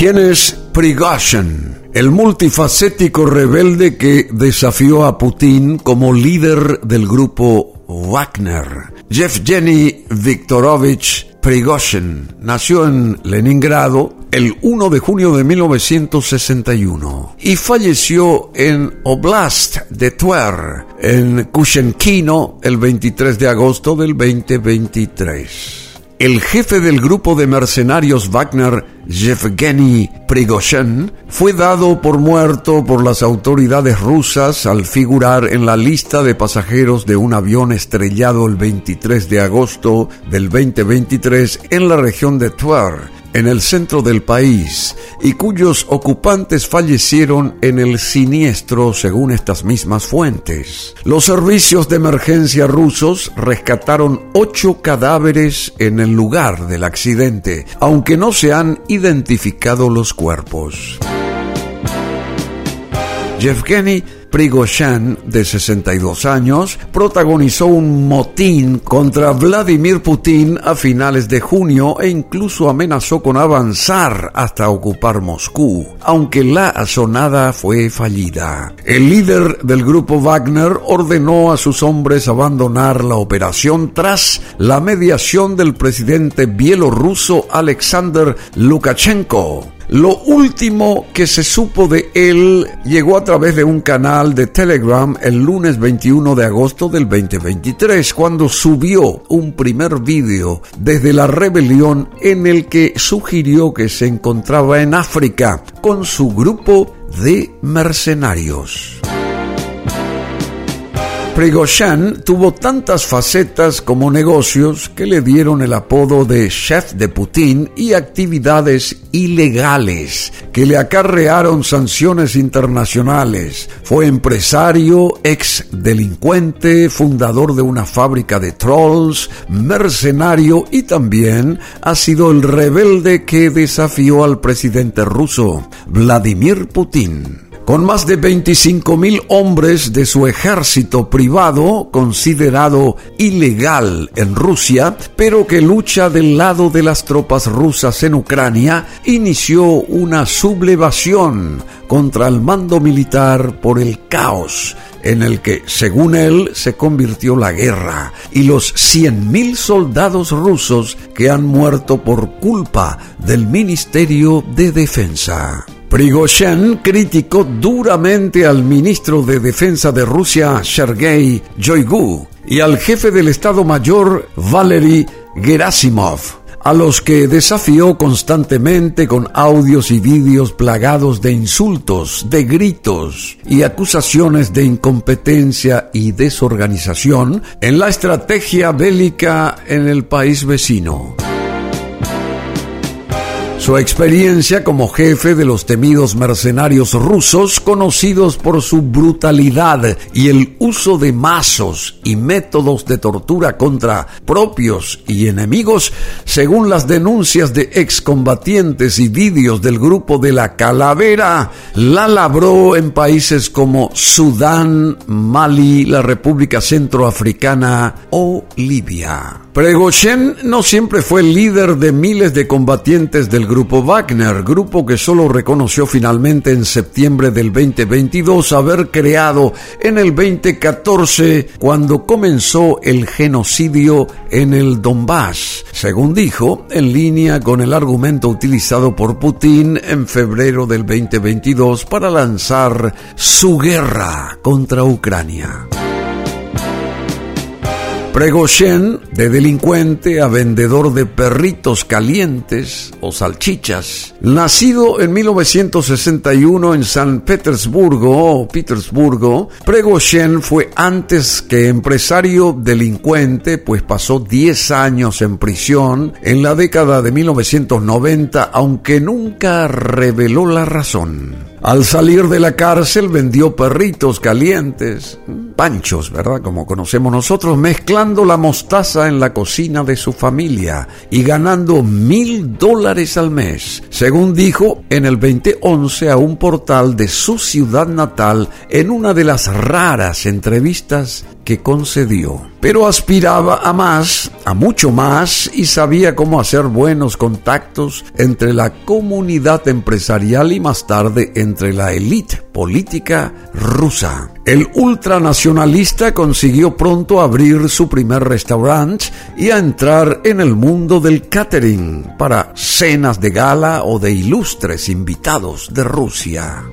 ¿Quién es Prigozhin? El multifacético rebelde que desafió a Putin como líder del grupo Wagner. Yevgeny Viktorovich Prigozhin nació en Leningrado el 1 de junio de 1961 y falleció en Oblast de Tver, en Kushenkino, el 23 de agosto del 2023. El jefe del grupo de mercenarios Wagner, Yevgeny Prigozhin, fue dado por muerto por las autoridades rusas al figurar en la lista de pasajeros de un avión estrellado el 23 de agosto del 2023 en la región de Tver en el centro del país y cuyos ocupantes fallecieron en el siniestro según estas mismas fuentes. Los servicios de emergencia rusos rescataron ocho cadáveres en el lugar del accidente, aunque no se han identificado los cuerpos. Yevgeny Prigozhin, de 62 años, protagonizó un motín contra Vladimir Putin a finales de junio e incluso amenazó con avanzar hasta ocupar Moscú, aunque la asonada fue fallida. El líder del grupo Wagner ordenó a sus hombres abandonar la operación tras la mediación del presidente bielorruso Alexander Lukashenko. Lo último que se supo de él llegó a través de un canal de Telegram el lunes 21 de agosto del 2023, cuando subió un primer vídeo desde la rebelión en el que sugirió que se encontraba en África con su grupo de mercenarios. Prigozhin tuvo tantas facetas como negocios que le dieron el apodo de chef de Putin y actividades ilegales que le acarrearon sanciones internacionales. Fue empresario, ex delincuente, fundador de una fábrica de trolls, mercenario y también ha sido el rebelde que desafió al presidente ruso, Vladimir Putin con más de 25.000 hombres de su ejército privado, considerado ilegal en Rusia, pero que lucha del lado de las tropas rusas en Ucrania, inició una sublevación contra el mando militar por el caos en el que, según él, se convirtió la guerra y los 100.000 soldados rusos que han muerto por culpa del Ministerio de Defensa. Prigozhin criticó duramente al ministro de Defensa de Rusia, Sergei Shoigu, y al jefe del Estado Mayor, Valery Gerasimov, a los que desafió constantemente con audios y vídeos plagados de insultos, de gritos y acusaciones de incompetencia y desorganización en la estrategia bélica en el país vecino. Su experiencia como jefe de los temidos mercenarios rusos, conocidos por su brutalidad y el uso de mazos y métodos de tortura contra propios y enemigos, según las denuncias de excombatientes y vídeos del grupo de la Calavera, la labró en países como Sudán, Mali, la República Centroafricana o Libia. Pregoshen no siempre fue líder de miles de combatientes del grupo Wagner, grupo que solo reconoció finalmente en septiembre del 2022 haber creado en el 2014 cuando comenzó el genocidio en el Donbass, según dijo, en línea con el argumento utilizado por Putin en febrero del 2022 para lanzar su guerra contra Ucrania. Pregoshen, de delincuente a vendedor de perritos calientes o salchichas, nacido en 1961 en San Petersburgo, Petersburgo, Pregoshen fue antes que empresario delincuente, pues pasó 10 años en prisión en la década de 1990, aunque nunca reveló la razón. Al salir de la cárcel vendió perritos calientes, panchos, ¿verdad? Como conocemos nosotros, mezclando la mostaza en la cocina de su familia y ganando mil dólares al mes, según dijo en el 2011 a un portal de su ciudad natal en una de las raras entrevistas que concedió. Pero aspiraba a más, a mucho más, y sabía cómo hacer buenos contactos entre la comunidad empresarial y más tarde entre la élite política rusa. El ultranacionalista consiguió pronto abrir su primer restaurante y a entrar en el mundo del catering para cenas de gala o de ilustres invitados de Rusia.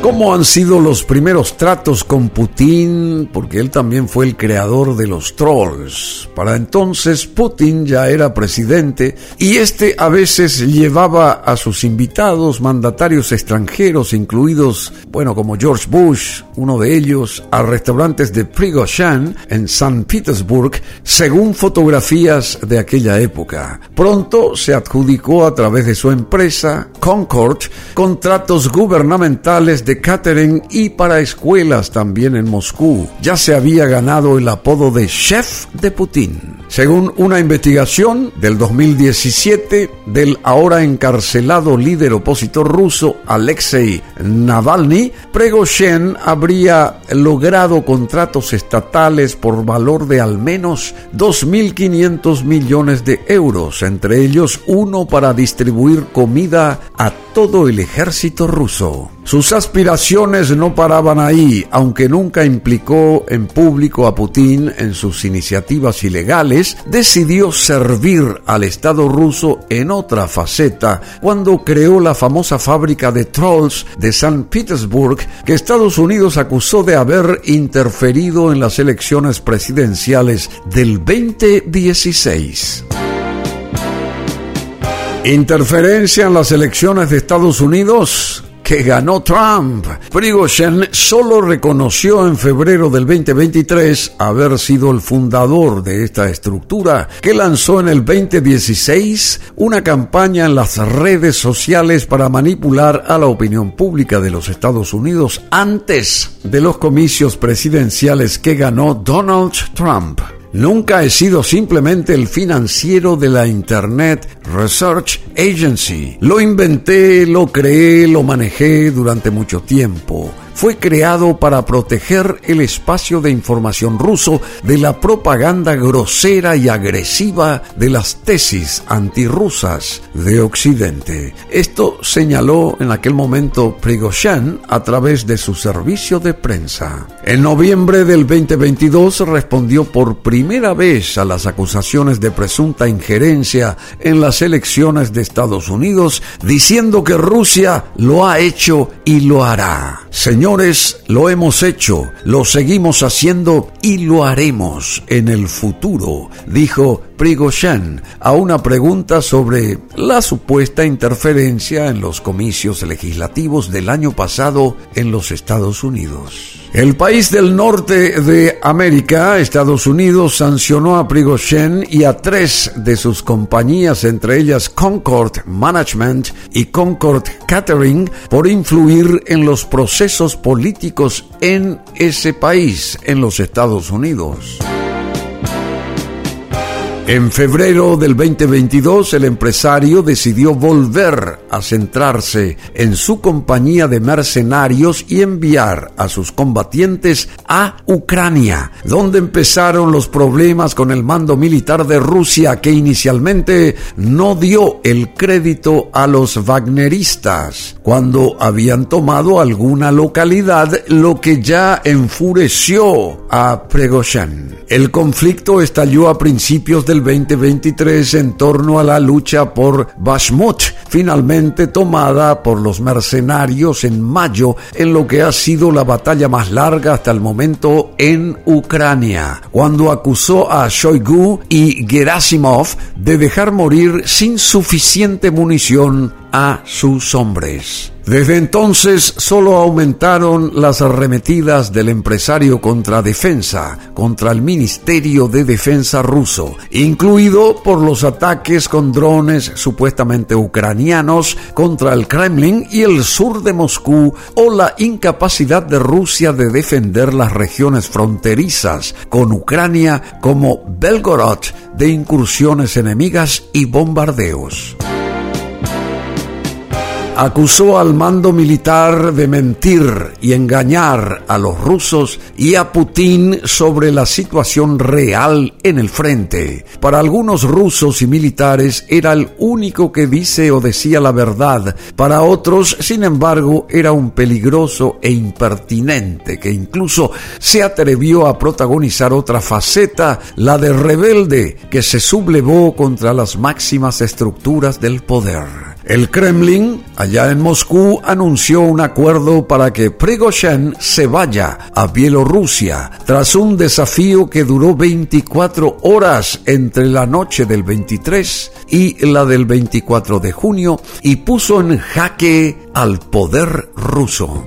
¿Cómo han sido los primeros tratos con Putin? Porque él también fue el creador de los trolls. Para entonces Putin ya era presidente y este a veces llevaba a sus invitados mandatarios extranjeros, incluidos, bueno, como George Bush, uno de ellos, a restaurantes de Prigozhin en San Petersburg, según fotografías de aquella época. Pronto se adjudicó a través de su empresa, Concord, contratos gubernamentales de catering y para escuelas también en Moscú. Ya se había ganado el apodo de chef de Putin. Según una investigación del 2017 del ahora encarcelado líder opositor ruso Alexei Navalny, Pregoshen habría logrado contratos estatales por valor de al menos 2.500 millones de euros, entre ellos uno para distribuir comida a todo el ejército ruso. Sus aspiraciones no paraban ahí, aunque nunca implicó en público a Putin en sus iniciativas ilegales, decidió servir al Estado ruso en otra faceta cuando creó la famosa fábrica de trolls de San Petersburg que Estados Unidos acusó de haber interferido en las elecciones presidenciales del 2016. Interferencia en las elecciones de Estados Unidos que ganó Trump. Prigozhin solo reconoció en febrero del 2023 haber sido el fundador de esta estructura que lanzó en el 2016 una campaña en las redes sociales para manipular a la opinión pública de los Estados Unidos antes de los comicios presidenciales que ganó Donald Trump. Nunca he sido simplemente el financiero de la Internet Research Agency. Lo inventé, lo creé, lo manejé durante mucho tiempo fue creado para proteger el espacio de información ruso de la propaganda grosera y agresiva de las tesis antirrusas de Occidente. Esto señaló en aquel momento Prigozhin a través de su servicio de prensa. En noviembre del 2022 respondió por primera vez a las acusaciones de presunta injerencia en las elecciones de Estados Unidos, diciendo que Rusia lo ha hecho y lo hará. Señor Señores, lo hemos hecho, lo seguimos haciendo y lo haremos en el futuro, dijo Prigozhin a una pregunta sobre la supuesta interferencia en los comicios legislativos del año pasado en los Estados Unidos. El país del norte de América, Estados Unidos, sancionó a Prigozhin y a tres de sus compañías, entre ellas Concord Management y Concord Catering, por influir en los procesos políticos en ese país, en los Estados Unidos. En febrero del 2022, el empresario decidió volver a centrarse en su compañía de mercenarios y enviar a sus combatientes a Ucrania, donde empezaron los problemas con el mando militar de Rusia que inicialmente no dio el crédito a los wagneristas cuando habían tomado alguna localidad, lo que ya enfureció a Pregoshin. El conflicto estalló a principios del 2023 en torno a la lucha por Bashmut, finalmente tomada por los mercenarios en mayo en lo que ha sido la batalla más larga hasta el momento en Ucrania, cuando acusó a Shoigu y Gerasimov de dejar morir sin suficiente munición a sus hombres. Desde entonces solo aumentaron las arremetidas del empresario contra defensa, contra el Ministerio de Defensa ruso, incluido por los ataques con drones supuestamente ucranianos contra el Kremlin y el sur de Moscú o la incapacidad de Rusia de defender las regiones fronterizas con Ucrania como Belgorod de incursiones enemigas y bombardeos. Acusó al mando militar de mentir y engañar a los rusos y a Putin sobre la situación real en el frente. Para algunos rusos y militares era el único que dice o decía la verdad. Para otros, sin embargo, era un peligroso e impertinente que incluso se atrevió a protagonizar otra faceta, la de rebelde, que se sublevó contra las máximas estructuras del poder. El Kremlin, allá en Moscú, anunció un acuerdo para que Prigozhin se vaya a Bielorrusia tras un desafío que duró 24 horas entre la noche del 23 y la del 24 de junio y puso en jaque al poder ruso.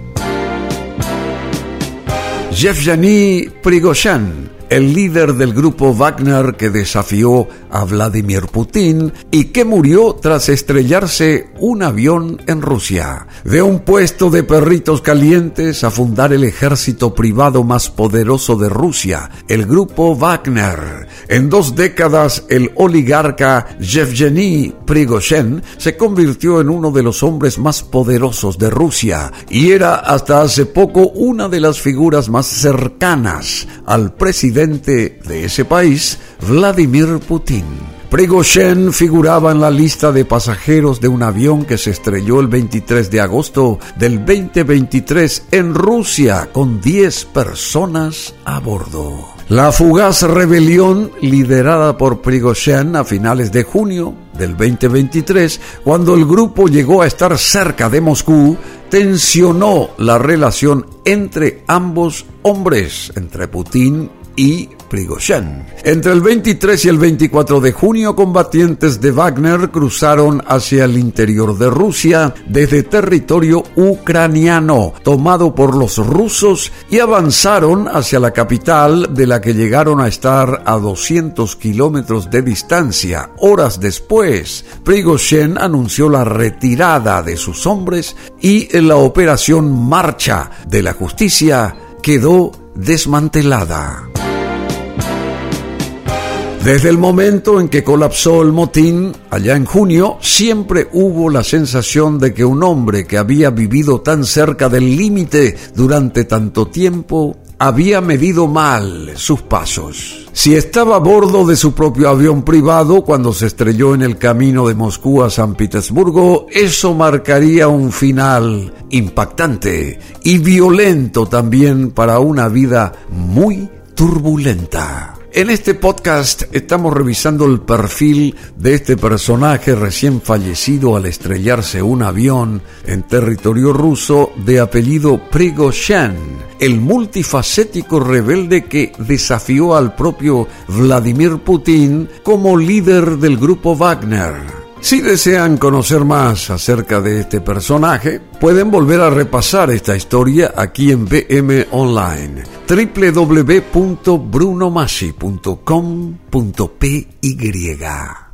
Yevgeny Prigozhin el líder del grupo Wagner que desafió a Vladimir Putin y que murió tras estrellarse un avión en Rusia. De un puesto de perritos calientes a fundar el ejército privado más poderoso de Rusia, el grupo Wagner. En dos décadas, el oligarca Yevgeny Prigozhin se convirtió en uno de los hombres más poderosos de Rusia y era hasta hace poco una de las figuras más cercanas al presidente de ese país, Vladimir Putin. Prigozhin figuraba en la lista de pasajeros de un avión que se estrelló el 23 de agosto del 2023 en Rusia con 10 personas a bordo. La fugaz rebelión liderada por Prigozhin a finales de junio del 2023, cuando el grupo llegó a estar cerca de Moscú, tensionó la relación entre ambos hombres, entre Putin y Prigozhin. Entre el 23 y el 24 de junio, combatientes de Wagner cruzaron hacia el interior de Rusia desde territorio ucraniano tomado por los rusos y avanzaron hacia la capital de la que llegaron a estar a 200 kilómetros de distancia. Horas después, Prigozhin anunció la retirada de sus hombres y la operación Marcha de la Justicia quedó desmantelada. Desde el momento en que colapsó el motín, allá en junio, siempre hubo la sensación de que un hombre que había vivido tan cerca del límite durante tanto tiempo había medido mal sus pasos. Si estaba a bordo de su propio avión privado cuando se estrelló en el camino de Moscú a San Petersburgo, eso marcaría un final impactante y violento también para una vida muy turbulenta. En este podcast estamos revisando el perfil de este personaje recién fallecido al estrellarse un avión en territorio ruso de apellido Prigozhin, el multifacético rebelde que desafió al propio Vladimir Putin como líder del grupo Wagner. Si desean conocer más acerca de este personaje, pueden volver a repasar esta historia aquí en BM Online, www.brunomasi.com.py.